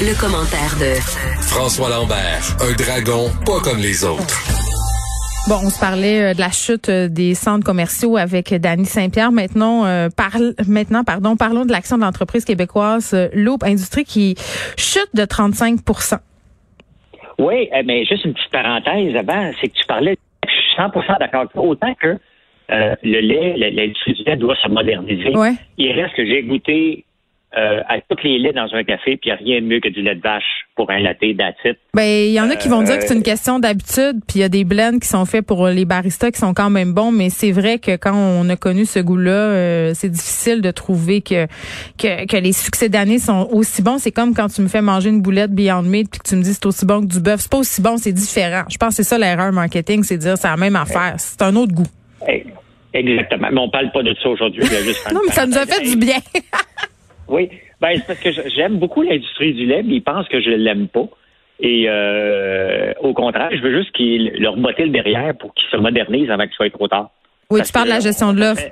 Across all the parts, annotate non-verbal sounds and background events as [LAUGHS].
Le, commentaire de François Lambert, un dragon pas comme les autres. Bon, on se parlait euh, de la chute euh, des centres commerciaux avec Dany Saint-Pierre. Maintenant, euh, parle, maintenant, pardon, parlons de l'action de l'entreprise québécoise Loop Industrie qui chute de 35% Oui, euh, mais juste une petite parenthèse avant, c'est que tu parlais, je suis 100% d'accord. Autant que euh, le lait, le- l'industrie du lait doit se moderniser. Ouais. Il reste que j'ai goûté euh, à tous les laits dans un café, puis il n'y a rien de mieux que du lait de vache pour un latte d'attitude. Ben, il y en a qui vont dire que c'est Euh, une question d'habitude, puis il y a des blends qui sont faits pour les baristas qui sont quand même bons, mais c'est vrai que quand on a connu ce goût-là, euh, c'est difficile de trouver que, que que les succès d'année sont aussi bons. C'est comme quand tu me fais manger une boulette Beyond Meat puis que tu me dis c'est aussi bon que du bœuf. C'est pas aussi bon, c'est différent. Je pense que c'est ça l'erreur marketing, c'est dire c'est la même affaire, c'est un autre goût. Eh, Exactement. Mais on parle pas de ça aujourd'hui. [LAUGHS] Non, mais ça nous a fait du bien. [LAUGHS] Oui, ben c'est parce que j'aime beaucoup l'industrie du lait, mais ils pensent que je l'aime pas. Et euh, au contraire, je veux juste qu'ils leur botter le derrière pour qu'ils se modernisent avant qu'il soit trop tard. Oui, Parce tu parles de la gestion de l'offre.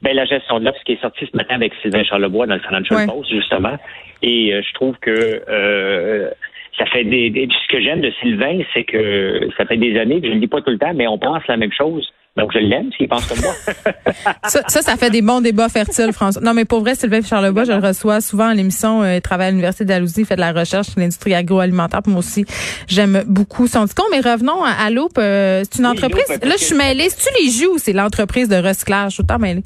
Ben, la gestion de l'offre, ce qui est sorti ce matin avec Sylvain Charlebois dans le Financial Ouais. Post, justement. Et euh, je trouve que euh, ça fait des, des- Ce que j'aime de Sylvain, c'est que ça fait des années que je ne le dis pas tout le temps, mais on pense la même chose. Donc, je l'aime s'il pense comme moi. [LAUGHS] Ça, ça, ça fait des bons débats fertiles, François. Non, mais pour vrai, Sylvain Charlebois, je le reçois souvent à l'émission. Euh, il travaille à l'Université d'Alousie, il fait de la recherche sur l'industrie agroalimentaire. Puis Moi aussi, j'aime beaucoup son discours. Mais revenons à, à. Euh, c'est une Oui, entreprise. Là, je suis que- mêlée. C'est-tu les jus ou c'est l'entreprise de recyclage? Je suis tout le temps mêlée.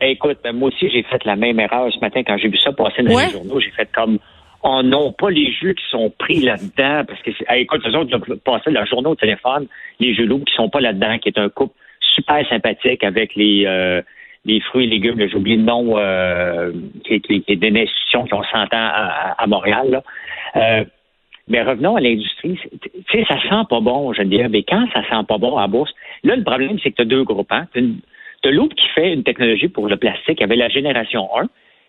Écoute, ben, moi aussi, j'ai fait la même erreur ce matin quand j'ai vu ça passer dans Ouais. les journaux. J'ai fait comme, oh non, pas les jeux qui sont pris là-dedans, parce que, eh, écoute, eux autres, ils passé leur journée au téléphone, les jeux loups qui sont pas là-dedans, qui est un couple super sympathique avec les, euh, les fruits et légumes, j'ai oublié le nom, euh, qui, qui, qui est d'une institution 100 ans à, à Montréal, là. Euh, mais revenons à l'industrie. Tu sais, ça sent pas bon, je dire. Mais quand ça sent pas bon à la bourse, là, le problème, c'est que tu as deux groupes. Hein? Tu as Loop qui fait une technologie pour le plastique avec la génération 1,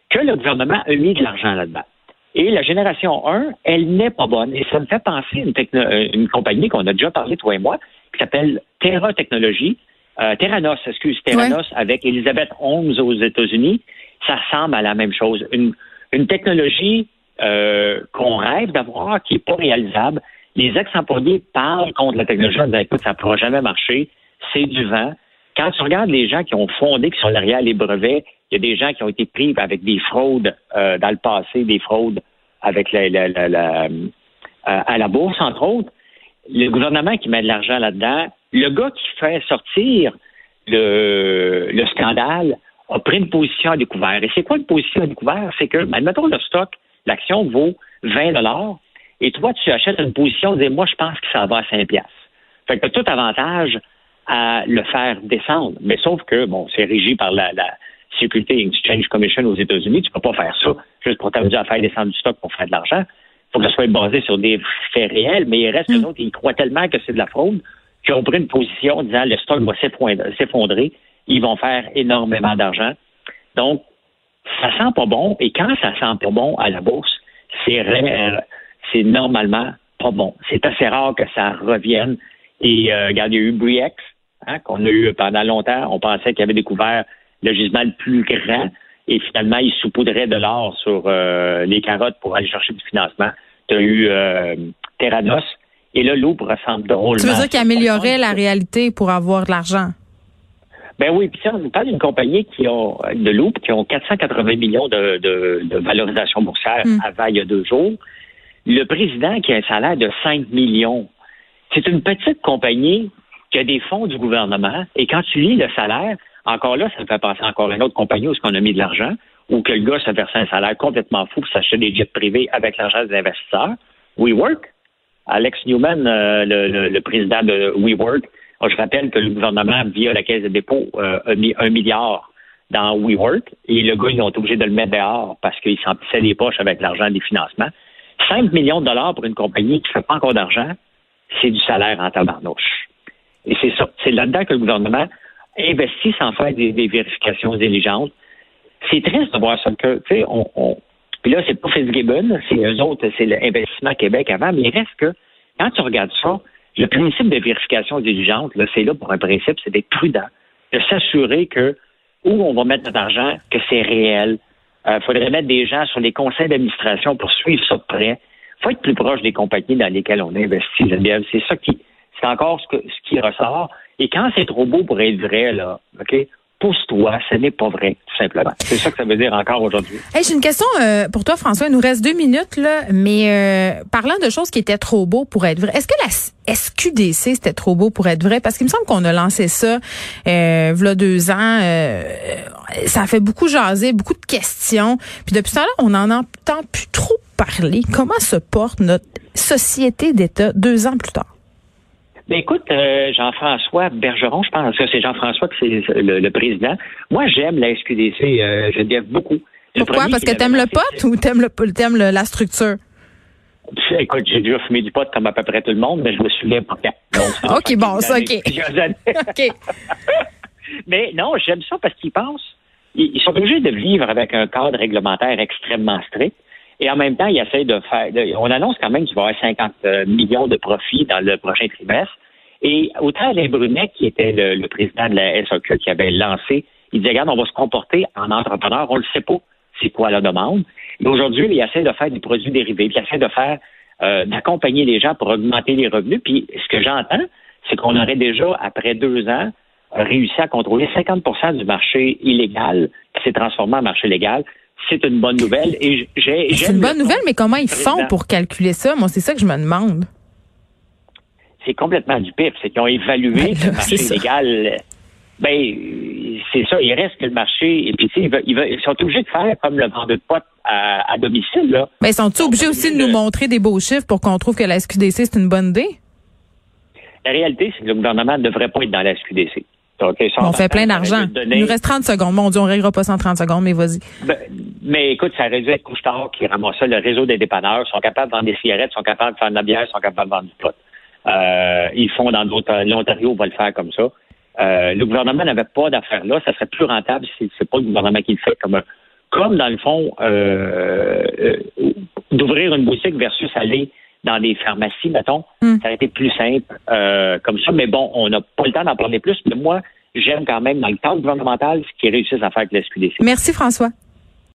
que le gouvernement a mis de l'argent là-dedans. Et la génération 1, elle n'est pas bonne. Et ça me fait penser à une, techno- euh, une compagnie qu'on a déjà parlé, toi et moi, qui s'appelle Terra Technologies. Euh, Terranos, excuse, Terranos, avec Elizabeth Holmes aux États-Unis. Ça ressemble à la même chose. Une, une technologie euh, qu'on rêve d'avoir, qui n'est pas réalisable. Les ex-employés parlent contre la technologie en disant, écoute, ça ne pourra jamais marcher, c'est du vent. Quand tu regardes les gens qui ont fondé, qui sont derrière les brevets, il y a des gens qui ont été pris avec des fraudes euh, dans le passé, des fraudes avec la, la, la, euh, à la bourse, entre autres. Le gouvernement qui met de l'argent là-dedans, le gars qui fait sortir le, le scandale a pris une position à découvert. Et c'est quoi une position à découvert? C'est que, admettons, le stock, l'action vaut 20 et toi, tu achètes une position, dis moi, je pense que ça va à 5 piastres. Fait que as tout avantage à le faire descendre. Mais sauf que, bon, c'est régi par la Security Exchange Commission aux États-Unis. Tu peux pas faire ça juste pour t'amuser à faire descendre du stock pour faire de l'argent. Il faut que ça soit basé sur des faits réels, mais il reste que d'autres, ils croient tellement que c'est de la fraude qu'ils ont pris une position en disant le stock va s'effondrer- ils vont faire énormément d'argent. Donc, ça sent pas bon, et quand ça sent pas bon à la bourse, c'est rare- c'est normalement pas bon. C'est assez rare que ça revienne. Et euh, regarde, il y a eu Briex, hein, qu'on a eu pendant longtemps. On pensait qu'il avait découvert le gisement le plus grand. Et finalement, il saupoudrait de l'or sur euh, les carottes pour aller chercher du financement. Tu as eu euh, Terranos. Et là, Loop ressemble drôlement. Tu veux dire qu'il améliorait la réalité pour avoir de l'argent? Ben oui, puis ça, on parle d'une compagnie qui ont de Loop qui ont 480 millions de, de, de valorisation boursière Hmm. avant il y a deux jours. Le président qui a un salaire de 5 millions. C'est une petite compagnie qui a des fonds du gouvernement. Et quand tu lis le salaire, encore là, ça me fait penser encore à une autre compagnie où est-ce qu'on a mis de l'argent, où que le gars se versait un salaire complètement fou pour s'acheter des jets privés avec l'argent des investisseurs. WeWork, Alex Newman, euh, le, président de WeWork, je rappelle que le gouvernement, via la Caisse de dépôt, euh, a mis un milliard dans WeWork et le gars, ils ont été obligés de le mettre dehors parce qu'il s'emplissait les poches avec l'argent des financements. 5 millions de dollars pour une compagnie qui ne fait pas encore d'argent, c'est du salaire en tabarnouche. Et c'est ça. C'est là-dedans que le gouvernement investit sans faire des, vérifications diligentes. C'est triste de voir ça. Que, sais, on, puis là, c'est pas Fitzgibbon, c'est eux autres, c'est l'investissement Québec avant, mais il reste que, quand tu regardes ça, le principe de vérification diligente, là, c'est là pour un principe, c'est d'être prudent, de s'assurer que où on va mettre notre argent, que c'est réel. Il euh, faudrait mettre des gens sur les conseils d'administration pour suivre ça de près. Il faut être plus proche des compagnies dans lesquelles on investit, C'est ça qui, c'est encore ce, que, ce qui ressort. Et quand c'est trop beau pour être vrai, là, OK? pousse-toi, ce n'est pas vrai, tout simplement. C'est ça que ça veut dire encore aujourd'hui. Hey, J'ai une question euh, pour toi, François. Il nous reste deux minutes, là, mais euh, parlant de choses qui étaient trop beaux pour être vraies, est-ce que la SQDC, c'était trop beau pour être vrai? Parce qu'il me semble qu'on a lancé ça euh, deux ans. Euh, ça a fait beaucoup jaser, beaucoup de questions. Puis depuis ça, là, on n'en entend plus trop parler. Comment se porte notre société d'État deux ans plus tard? Ben écoute, euh, Jean-François Bergeron, je pense que c'est Jean-François qui c'est le, président. Moi, j'aime la SQDC, euh, je l'aime beaucoup. Pourquoi? Parce que t'aimes le pote ou t'aimes le, t'aimes la structure? Écoute, j'ai déjà fumé du pot comme à peu près tout le monde, mais je me souviens pas quand. OK, bon, ça, OK. [LAUGHS] OK. [LAUGHS] mais non, j'aime ça parce qu'ils pensent, ils sont obligés de vivre avec un cadre réglementaire extrêmement strict. Et en même temps, il essaie de faire. on annonce quand même qu'il va y avoir 50 euh, millions de profits dans le prochain trimestre. Et autant Alain Brunet, qui était le, président de la SOQ, qui avait lancé, il disait Regarde, on va se comporter en entrepreneur, on ne le sait pas c'est quoi la demande. Et aujourd'hui, il essaie de faire des produits dérivés, il essaie de faire euh, d'accompagner les gens pour augmenter les revenus. Puis ce que j'entends, c'est qu'on aurait déjà, après deux ans, réussi à contrôler 50% du marché illégal qui s'est transformé en marché légal c'est une bonne nouvelle. Et j'ai, c'est une bonne nouvelle, mais comment ils font pour calculer ça? Moi, c'est ça que je me demande. C'est complètement du pire. C'est qu'ils ont évalué ben, le marché légal. Ben, c'est ça. Il reste que le marché. Et puis, ils, ils, sont obligés de faire comme le vendeur de potes à, domicile. Là. Ben, ils sont obligés aussi de nous montrer des beaux chiffres pour qu'on trouve que la SQDC, c'est une bonne idée? La réalité, c'est que le gouvernement ne devrait pas être dans la SQDC on fait plein d'argent. Il nous reste 30 secondes. Mon Dieu, on ne réglera pas 130 secondes, mais vas-y. Ben, mais écoute, ça réduit être couche-tard qui ramasse ça. Le réseau des dépanneurs sont capables de vendre des cigarettes, sont capables de faire de la bière, sont capables de vendre du pot. Euh, ils font dans d'autres. L'Ontario va le faire comme ça. Euh, le gouvernement n'avait pas d'affaires là. Ça serait plus rentable si c'est pas le gouvernement qui le fait. Comme, comme dans le fond, euh, d'ouvrir une boutique versus aller dans des pharmacies, mettons. Hmm. Ça aurait été plus simple euh, comme ça. Mais bon, on n'a pas le temps d'en parler plus. Mais moi, j'aime quand même dans le cadre gouvernemental ce qui réussissent à faire avec la SQDC. Merci, François.